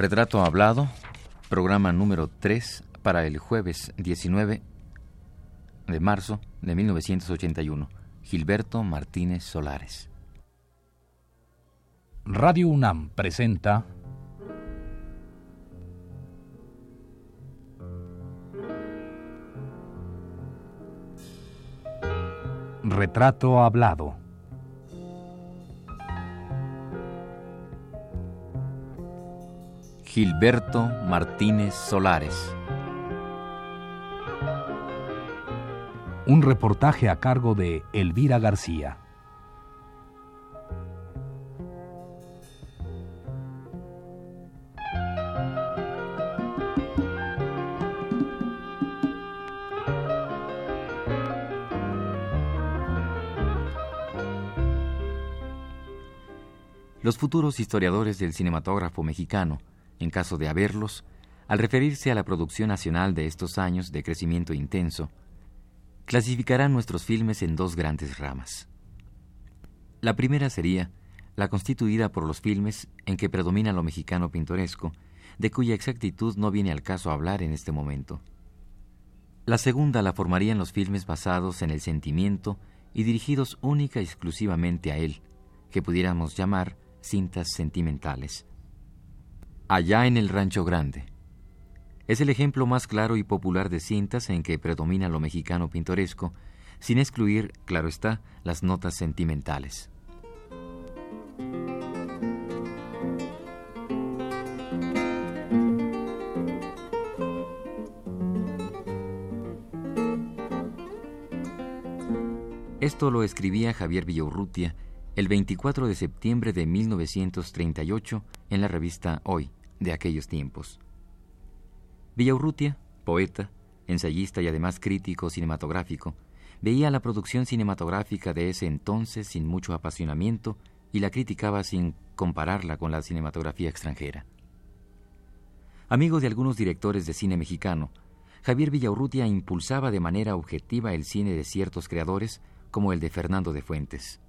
Retrato Hablado, programa número 3 para el jueves 19 de marzo de 1981. Gilberto Martínez Solares. Radio UNAM presenta Retrato Hablado. Gilberto Martínez Solares. Un reportaje a cargo de Elvira García. Los futuros historiadores del cinematógrafo mexicano en caso de haberlos, al referirse a la producción nacional de estos años de crecimiento intenso, clasificarán nuestros filmes en dos grandes ramas. La primera sería la constituida por los filmes en que predomina lo mexicano pintoresco, de cuya exactitud no viene al caso hablar en este momento. La segunda la formarían los filmes basados en el sentimiento y dirigidos única y exclusivamente a él, que pudiéramos llamar cintas sentimentales allá en el Rancho Grande. Es el ejemplo más claro y popular de cintas en que predomina lo mexicano pintoresco, sin excluir, claro está, las notas sentimentales. Esto lo escribía Javier Villaurrutia el 24 de septiembre de 1938 en la revista Hoy de aquellos tiempos. Villaurrutia, poeta, ensayista y además crítico cinematográfico, veía la producción cinematográfica de ese entonces sin mucho apasionamiento y la criticaba sin compararla con la cinematografía extranjera. Amigo de algunos directores de cine mexicano, Javier Villaurrutia impulsaba de manera objetiva el cine de ciertos creadores como el de Fernando de Fuentes.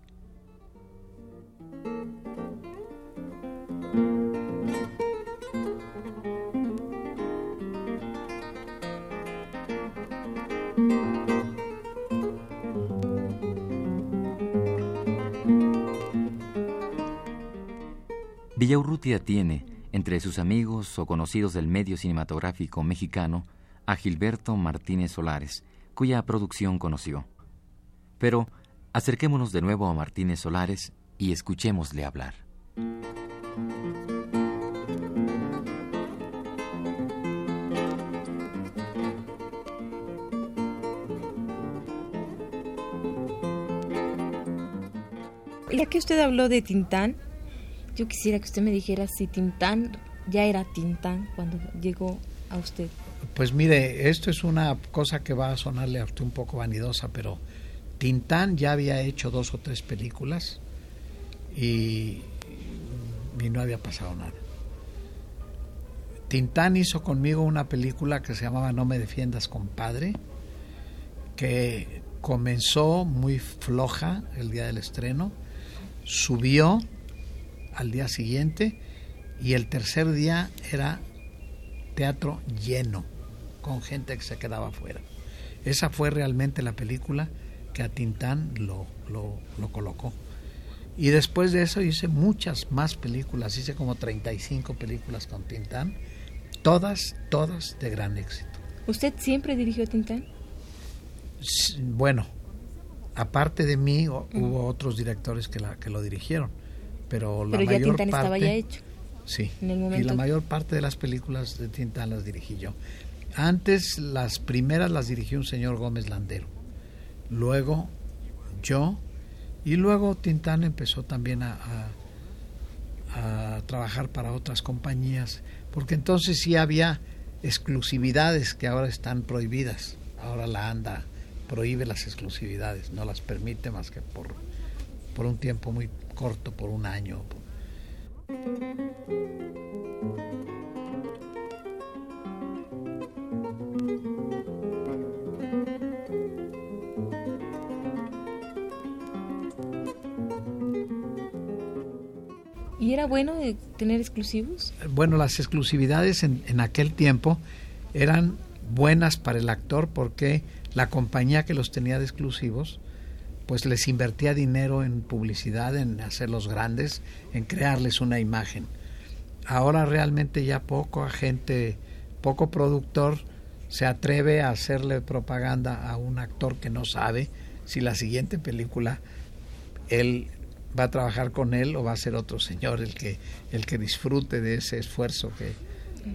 Villaurrutia tiene, entre sus amigos o conocidos del medio cinematográfico mexicano, a Gilberto Martínez Solares, cuya producción conoció. Pero acerquémonos de nuevo a Martínez Solares y escuchémosle hablar. Ya que usted habló de Tintán, yo quisiera que usted me dijera si Tintán ya era Tintán cuando llegó a usted. Pues mire, esto es una cosa que va a sonarle a usted un poco vanidosa, pero Tintán ya había hecho dos o tres películas y, y no había pasado nada. Tintán hizo conmigo una película que se llamaba No me defiendas, compadre, que comenzó muy floja el día del estreno, subió al día siguiente y el tercer día era teatro lleno, con gente que se quedaba afuera. Esa fue realmente la película que a Tintán lo, lo, lo colocó. Y después de eso hice muchas más películas, hice como 35 películas con Tintán, todas, todas de gran éxito. ¿Usted siempre dirigió Tintán? Bueno, aparte de mí hubo otros directores que, la, que lo dirigieron pero la pero ya mayor Tintán parte, estaba ya hecho. Sí, En el momento- y la mayor parte de las películas de Tintán las dirigí yo. Antes las primeras las dirigió un señor Gómez Landero, luego yo, y luego Tintán empezó también a, a- a trabajar para otras compañías, porque entonces sí había exclusividades que ahora están prohibidas. Ahora la ANDA prohíbe las exclusividades, no las permite más que por, por un tiempo muy corto, por un año. ¿Y era bueno tener exclusivos? Bueno, las exclusividades en, en aquel tiempo eran buenas para el actor porque la compañía que los tenía de exclusivos pues les invertía dinero en publicidad, en hacerlos grandes, en crearles una imagen. Ahora realmente ya poco agente, poco productor se atreve a hacerle propaganda a un actor que no sabe si la siguiente película él va a trabajar con él o va a ser otro señor el que el que disfrute de ese esfuerzo que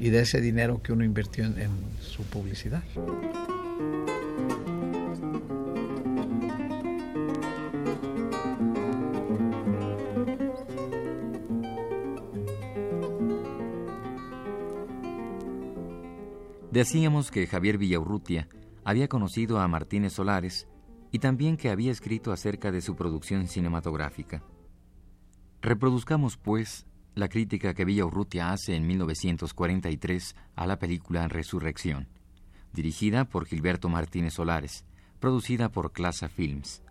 y de ese dinero que uno invirtió en su publicidad. Decíamos que Javier Villaurrutia había conocido a Martínez Solares y también que había escrito acerca de su producción cinematográfica. Reproduzcamos, pues, la crítica que Villaurrutia hace en 1943 a la película Resurrección, dirigida por Gilberto Martínez Solares, producida por Clasa Films.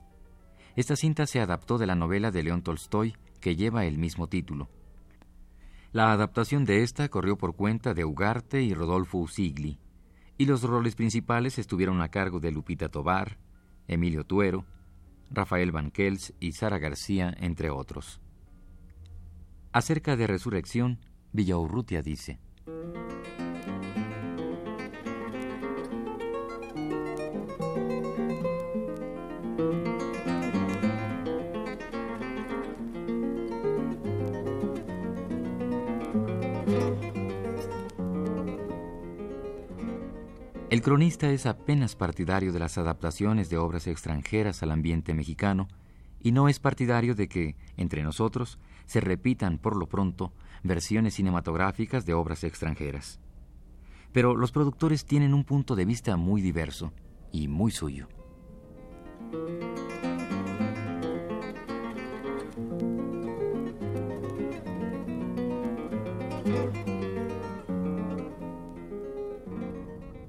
Esta cinta se adaptó de la novela de León Tolstoy que lleva el mismo título. La adaptación de esta corrió por cuenta de Ugarte y Rodolfo Usigli, y los roles principales estuvieron a cargo de Lupita Tobar, Emilio Tuero, Rafael Banquels y Sara García, entre otros. Acerca de Resurrección, Villaurrutia dice, cronista es apenas partidario de las adaptaciones de obras extranjeras al ambiente mexicano y no es partidario de que, entre nosotros, se repitan por lo pronto versiones cinematográficas de obras extranjeras. Pero los productores tienen un punto de vista muy diverso y muy suyo.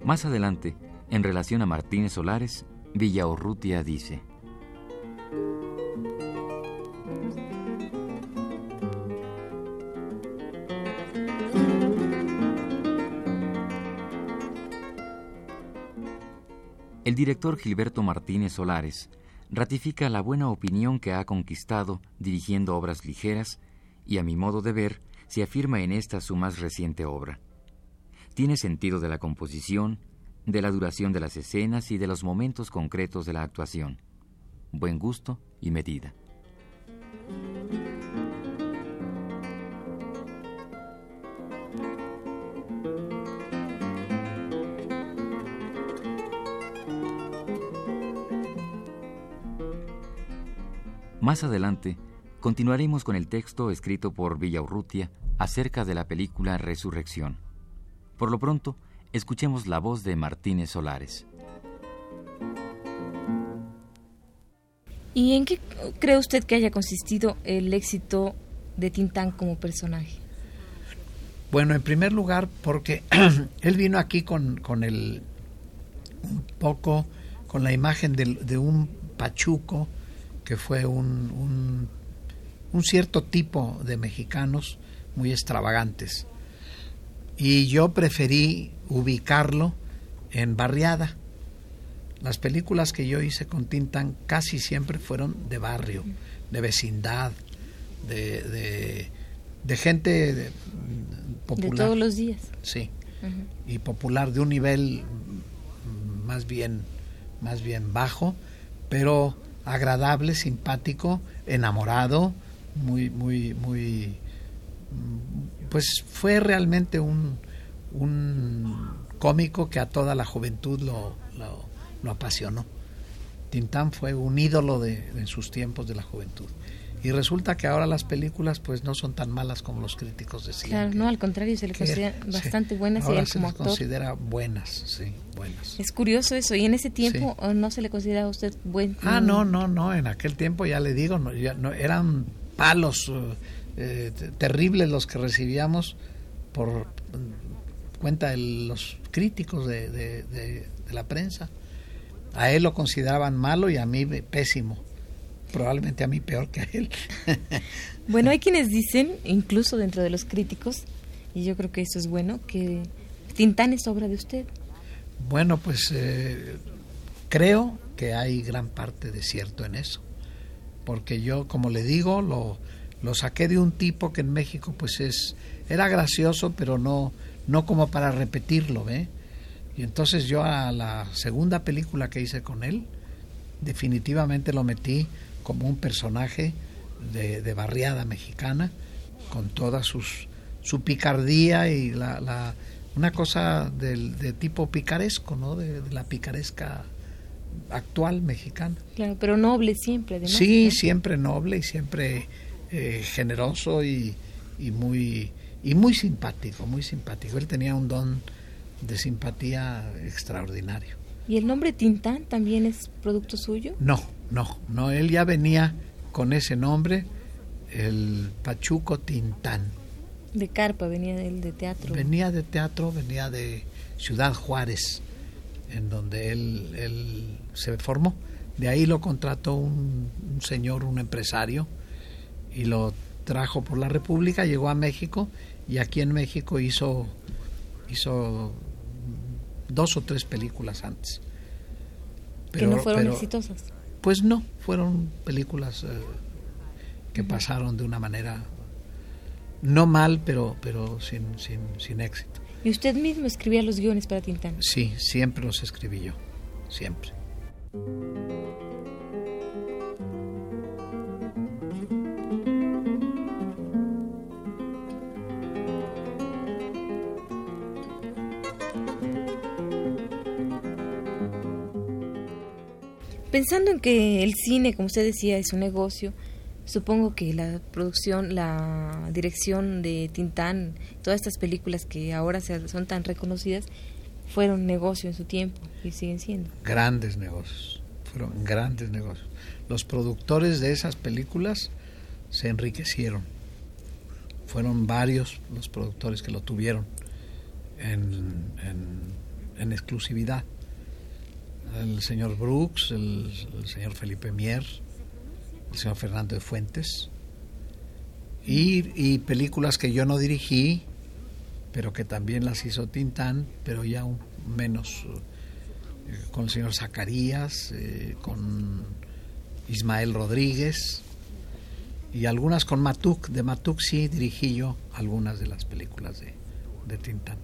Más adelante, en relación a Martínez Solares, Villaurrutia dice, El director Gilberto Martínez Solares ratifica la buena opinión que ha conquistado dirigiendo obras ligeras y a mi modo de ver se afirma en esta su más reciente obra. Tiene sentido de la composición, de la duración de las escenas y de los momentos concretos de la actuación. Buen gusto y medida. Más adelante, continuaremos con el texto escrito por Villaurrutia acerca de la película Resurrección. Por lo pronto, escuchemos la voz de Martínez Solares. ¿Y en qué cree usted que haya consistido el éxito de Tintán como personaje? Bueno, en primer lugar, porque él vino aquí con, con el un poco con la imagen de, de un pachuco que fue un, un, un, cierto tipo de mexicanos muy extravagantes y yo preferí ubicarlo en barriada. Las películas que yo hice con Tintán casi siempre fueron de barrio, de vecindad, de, de, gente popular. De todos los días. Sí, y popular de un nivel más bien, más bien bajo, pero agradable, simpático, enamorado, muy, muy, muy pues fue realmente un, un cómico que a toda la juventud lo, lo, apasionó. Tintán fue un ídolo de, en sus tiempos de la juventud. Y resulta que ahora las películas pues no son tan malas como los críticos decían. Claro, no, al contrario, se le considera bastante buenas ahora y él se como les actor. considera buenas, sí, buenas. Es curioso eso, y en ese tiempo no se le consideraba a usted buen. Ah, no, no, no, en aquel tiempo ya le digo, no, ya, no eran palos uh, eh, terribles los que recibíamos por cuenta de los críticos de, de, de, la prensa. A él lo consideraban malo y a mí pésimo. probablemente a mí peor que a él. bueno, hay quienes dicen, incluso dentro de los críticos, y yo creo que eso es bueno, que Tintán es obra de usted. Bueno, pues eh, creo que hay gran parte de cierto en eso, porque yo, como le digo, lo, lo saqué de un tipo que en México pues es era gracioso, pero no no como para repetirlo, ¿ve? Y entonces yo a la segunda película que hice con él, definitivamente lo metí como un personaje de, barriada mexicana, con toda sus, su picardía y la, la una cosa del, de tipo picaresco, ¿no? De, la picaresca actual mexicana. Claro, pero noble siempre, además. Sí, siempre noble y siempre eh, generoso y, y, muy y muy simpático, muy simpático. Él tenía un don de simpatía extraordinario. ¿Y el nombre Tintán también es producto suyo? No, no, no, él ya venía con ese nombre, el Pachuco Tintán. De carpa, venía él de teatro. Venía de teatro, venía de Ciudad Juárez, en donde él, él se formó. De ahí lo contrató un, un señor, un empresario, y lo trajo por la República, llegó a México y aquí en México hizo, hizo dos o tres películas antes. Pero, ¿Que no fueron exitosas? Pues no, fueron películas eh, que pasaron de una manera no mal, pero, pero sin, sin, sin éxito. ¿Y usted mismo escribía los guiones para Tintán? Sí, siempre los escribí yo, siempre. Pensando en que el cine, como usted decía, es un negocio, supongo que la producción, la dirección de Tintán, todas estas películas que ahora son tan reconocidas, fueron negocio en su tiempo y siguen siendo. Grandes negocios, fueron grandes negocios. Los productores de esas películas se enriquecieron. Fueron varios los productores que lo tuvieron en, en exclusividad el señor Brooks, el, señor Felipe Mier, el señor Fernando de Fuentes, y, películas que yo no dirigí, pero que también las hizo Tintán, pero ya un, menos eh, con el señor Zacarías, eh, con Ismael Rodríguez y algunas con Matuk. De Matuk sí dirigí yo algunas de las películas de, de Tintán.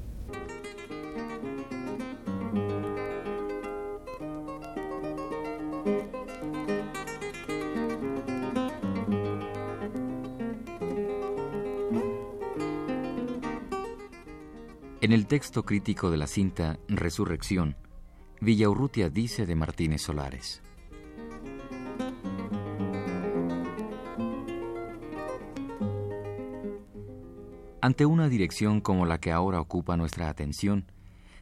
En el texto crítico de la cinta Resurrección, Villaurrutia dice de Martínez Solares. Ante una dirección como la que ahora ocupa nuestra atención,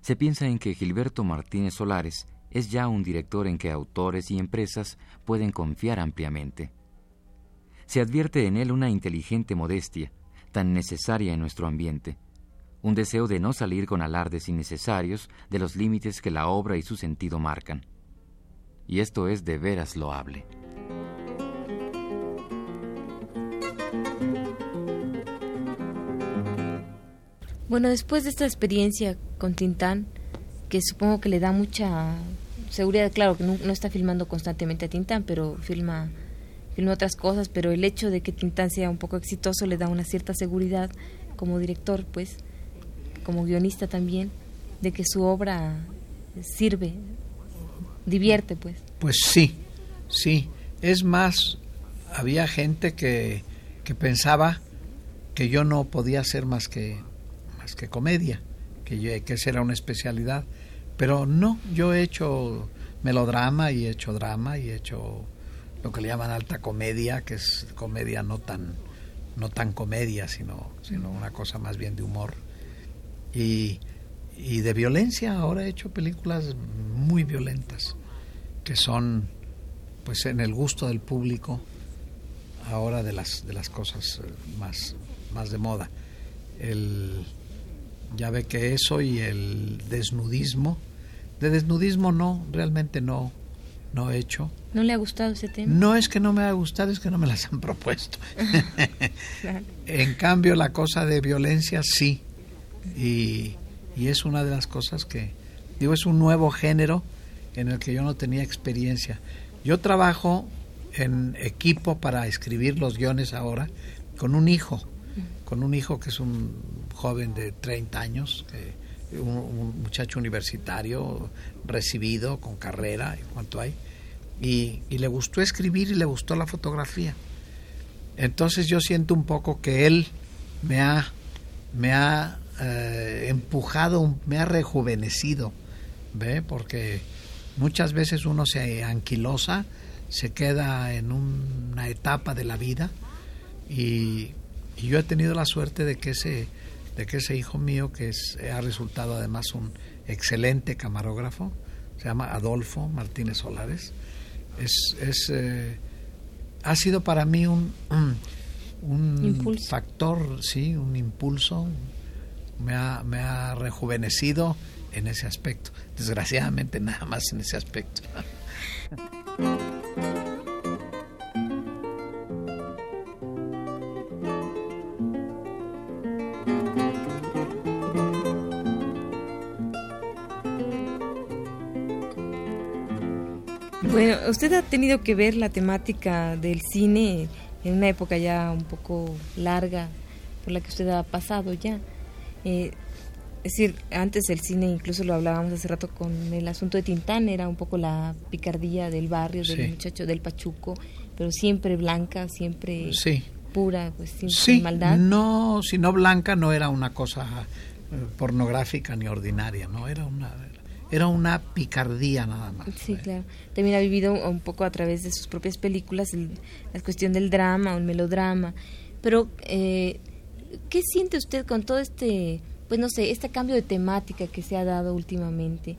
se piensa en que Gilberto Martínez Solares es ya un director en que autores y empresas pueden confiar ampliamente. Se advierte en él una inteligente modestia, tan necesaria en nuestro ambiente, un deseo de no salir con alardes innecesarios de los límites que la obra y su sentido marcan. Y esto es de veras loable. Bueno, después de esta experiencia con Tintán, que supongo que le da mucha seguridad, claro que no, está filmando constantemente a Tintán, pero filma, filma otras cosas, pero el hecho de que Tintán sea un poco exitoso le da una cierta seguridad como director, pues, como guionista también, de que su obra sirve, divierte, pues. Pues sí, sí. Es más, había gente que, que pensaba que yo no podía hacer más que, más que comedia, que, yo, que esa era una especialidad. Pero no, yo he hecho melodrama y he hecho drama y he hecho lo que le llaman alta comedia, que es comedia no tan no tan comedia, sino, sino una cosa más bien de humor y, y de violencia. Ahora he hecho películas muy violentas que son pues en el gusto del público ahora de las de las cosas eh, más más de moda el ya ve que eso y el desnudismo de desnudismo no realmente no no he hecho. ¿No le ha gustado ese tema? No es que no me haya gustado, es que no me las han propuesto. En cambio, la cosa de violencia sí. Y, y es una de las cosas que, digo, es un nuevo género en el que yo no tenía experiencia. Yo trabajo en equipo para escribir los guiones ahora con un hijo, con un hijo que es un joven de 30 años, un, muchacho universitario, recibido, con carrera, y cuánto hay, y, le gustó escribir y le gustó la fotografía. Entonces yo siento un poco que él me ha, me ha eh, empujado, me ha rejuvenecido, ¿ve? Porque muchas veces uno se anquilosa, se queda en una etapa de la vida y, yo he tenido la suerte de que ese de que ese hijo mío que es, ha resultado además un excelente camarógrafo se llama Adolfo Martínez Solares es, es eh, ha sido para mí un, un, factor sí un impulso me ha, me ha rejuvenecido en ese aspecto desgraciadamente nada más en ese aspecto Bueno, usted ha tenido que ver la temática del cine en una época ya un poco larga por la que usted ha pasado ya. Eh, es decir, antes el cine, incluso lo hablábamos hace rato con el asunto de Tintán, era un poco la picardía del barrio, del muchacho, del pachuco, pero siempre blanca, siempre pura, pues sin, maldad. No, si no blanca no era una cosa eh, pornográfica ni ordinaria, no era una era una picardía nada más. Sí, claro. También ha vivido un poco a través de sus propias películas la cuestión del drama el melodrama. Pero, eh, ¿qué siente usted con todo este, pues no sé, este cambio de temática que se ha dado últimamente?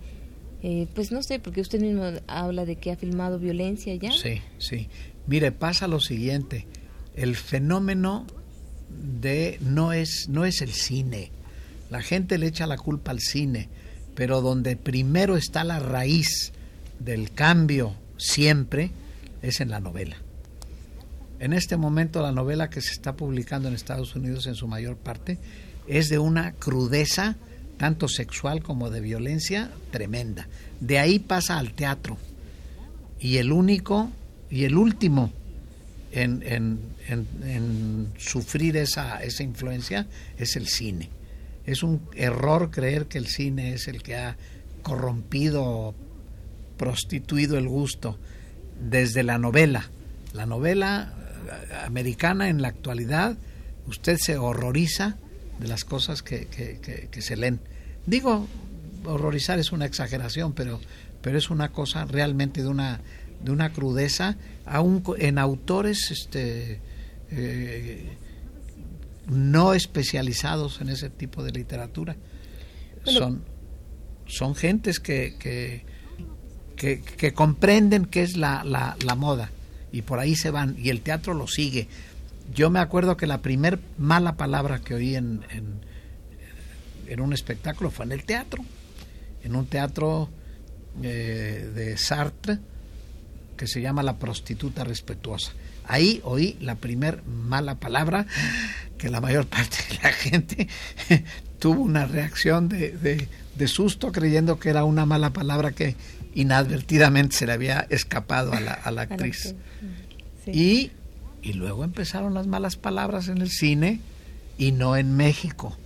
Eh, pues no sé, porque usted mismo habla de que ha filmado violencia ya. Sí, sí. Mire, pasa lo siguiente. El fenómeno de no es, no es el cine. La gente le echa la culpa al cine pero donde primero está la raíz del cambio siempre es en la novela. En este momento la novela que se está publicando en Estados Unidos en su mayor parte es de una crudeza tanto sexual como de violencia tremenda. De ahí pasa al teatro. Y el único y el último en, sufrir esa, esa influencia es el cine es un error creer que el cine es el que ha corrompido, prostituido el gusto desde la novela. La novela americana en la actualidad, usted se horroriza de las cosas que, que, se leen. Digo, horrorizar es una exageración, pero, pero es una cosa realmente de una, de una crudeza, aún en autores este, eh, no especializados en ese tipo de literatura. son, son gentes que, que, que, comprenden qué es la, la, la, moda y por ahí se van y el teatro lo sigue. Yo me acuerdo que la primer mala palabra que oí en, en, un espectáculo fue en el teatro, en un teatro eh, de Sartre que se llama La prostituta respetuosa. Ahí oí la primer mala palabra que la mayor parte de la gente tuvo una reacción de, de, susto creyendo que era una mala palabra que inadvertidamente se le había escapado a la, a la actriz. Y, y luego empezaron las malas palabras en el cine y no en México.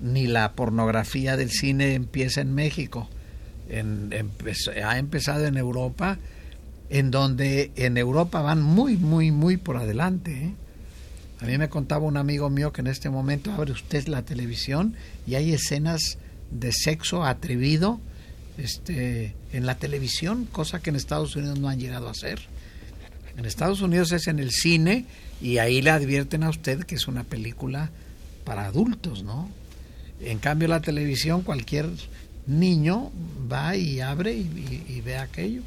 Ni la pornografía del cine empieza en México. En, ha empezado en Europa, en donde en Europa van muy, muy, muy por adelante. ¿eh? A mí me contaba un amigo mío que en este momento abre usted la televisión y hay escenas de sexo atrevido este, en la televisión, cosa que en Estados Unidos no han llegado a hacer. En Estados Unidos es en el cine y ahí le advierten a usted que es una película para adultos, ¿no? En cambio la televisión cualquier niño va y abre y, y ve aquello.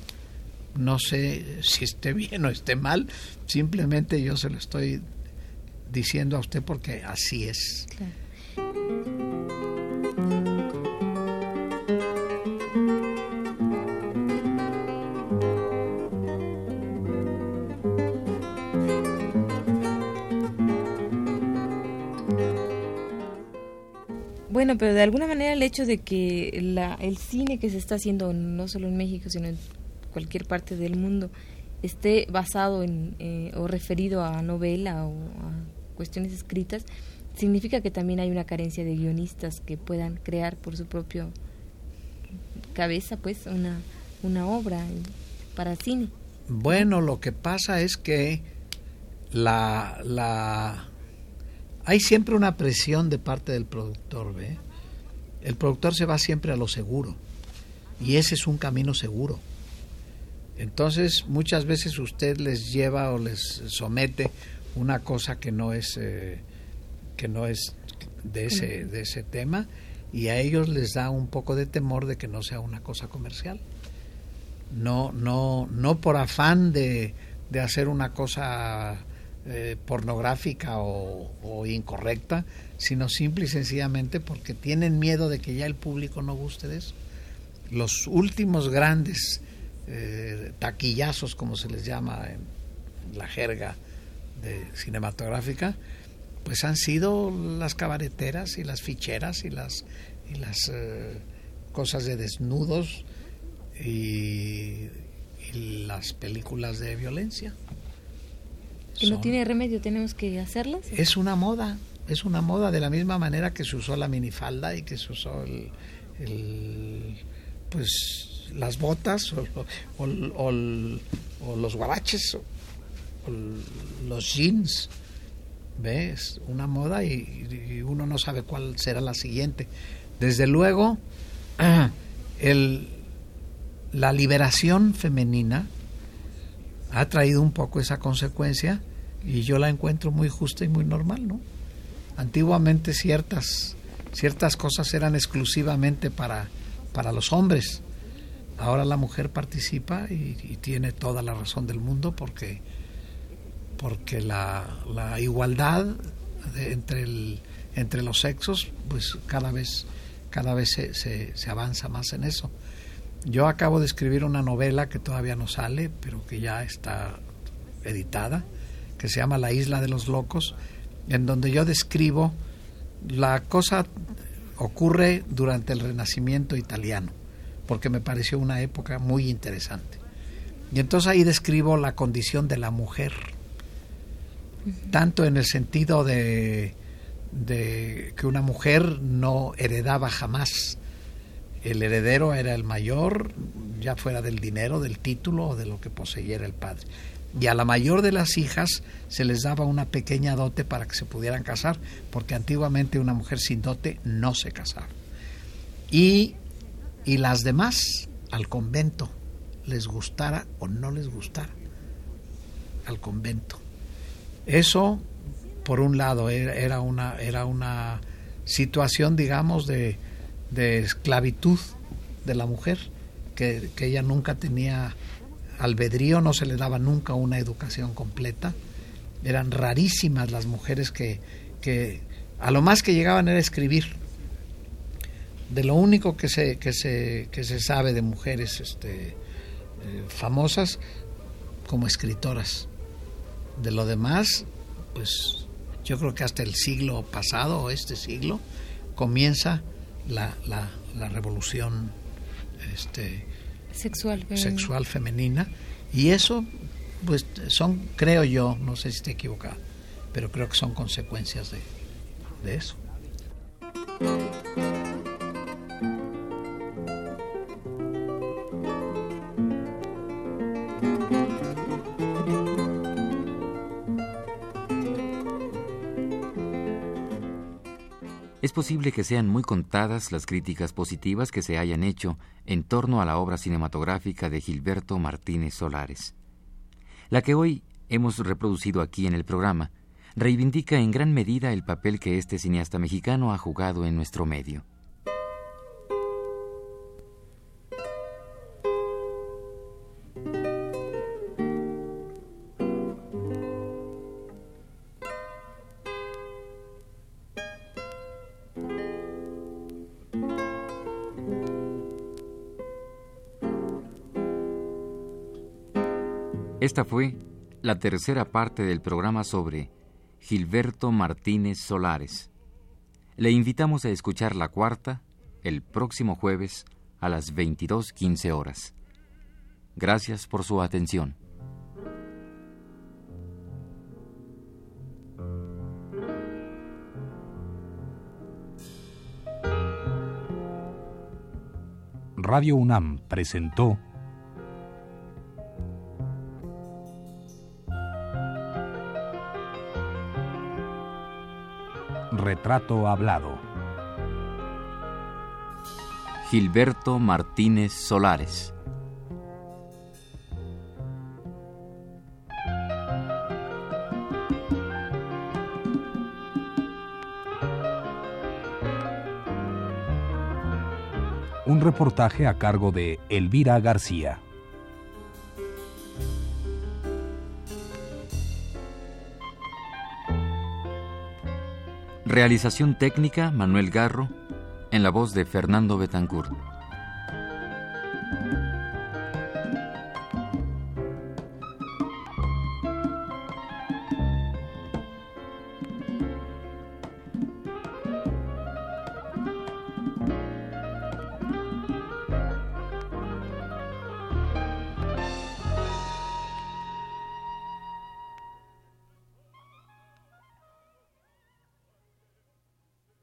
No sé si esté bien o esté mal, simplemente yo se lo estoy diciendo a usted porque así es. Bueno, pero de alguna manera el hecho de que la, el cine que se está haciendo no solo en México, sino en cualquier parte del mundo, esté basado en, eh, o referido a novela o a cuestiones escritas, significa que también hay una carencia de guionistas que puedan crear por su propio cabeza pues una, una obra para cine. Bueno, lo que pasa es que la, la hay siempre una presión de parte del productor, ¿ve? El productor se va siempre a lo seguro y ese es un camino seguro. Entonces, muchas veces usted les lleva o les somete una cosa que no es eh, que no es de ese de ese tema y a ellos les da un poco de temor de que no sea una cosa comercial. No no no por afán de, de hacer una cosa eh, pornográfica o, incorrecta, sino simple y sencillamente porque tienen miedo de que ya el público no guste de eso. Los últimos grandes eh, taquillazos, como se les llama en la jerga de cinematográfica, pues han sido las cabareteras y las ficheras y las, eh, cosas de desnudos y las películas de violencia que no tiene remedio, tenemos que hacerlas. Es una moda, es una moda de la misma manera que se usó la minifalda y que se usó el, pues las botas o, los guaraches o, los jeans. ¿Ves? Una moda y, uno no sabe cuál será la siguiente. Desde luego, el, la liberación femenina ha traído un poco esa consecuencia y yo la encuentro muy justa y muy normal, ¿no? Antiguamente ciertas ciertas cosas eran exclusivamente para para los hombres. Ahora la mujer participa y, tiene toda la razón del mundo porque porque la, la igualdad entre el, entre los sexos pues cada vez cada vez se, se, se avanza más en eso. Yo acabo de escribir una novela que todavía no sale, pero que ya está editada, que se llama La Isla de los Locos, en donde yo describo la cosa ocurre durante el Renacimiento italiano, porque me pareció una época muy interesante. Y entonces ahí describo la condición de la mujer, tanto en el sentido de, de que una mujer no heredaba jamás. El heredero era el mayor, ya fuera del dinero, del título o de lo que poseyera el padre y a la mayor de las hijas se les daba una pequeña dote para que se pudieran casar, porque antiguamente una mujer sin dote no se casaba. Y, y las demás al convento, les gustara o no les gustara, al convento. Eso, por un lado, era una, era una situación, digamos, de, de esclavitud de la mujer, que, que ella nunca tenía albedrío, no se le daba nunca una educación completa. Eran rarísimas las mujeres que, que a lo más que llegaban era escribir. De lo único que se, que se, que se sabe de mujeres este, eh, famosas como escritoras. De lo demás, pues yo creo que hasta el siglo pasado o este siglo comienza la, la, la revolución este, sexual sexual femenina. Y eso pues son creo yo no sé si estoy equivocado pero creo que son consecuencias de, de eso Es posible que sean muy contadas las críticas positivas que se hayan hecho en torno a la obra cinematográfica de Gilberto Martínez Solares. La que hoy hemos reproducido aquí en el programa reivindica en gran medida el papel que este cineasta mexicano ha jugado en nuestro medio. Esta fue la tercera parte del programa sobre Gilberto Martínez Solares. Le invitamos a escuchar la cuarta el próximo jueves a las 22.15 horas. Gracias por su atención. Radio UNAM presentó Retrato Hablado. Gilberto Martínez Solares. Un reportaje a cargo de Elvira García. Realización técnica Manuel Garro, en la voz de Fernando Betancourt.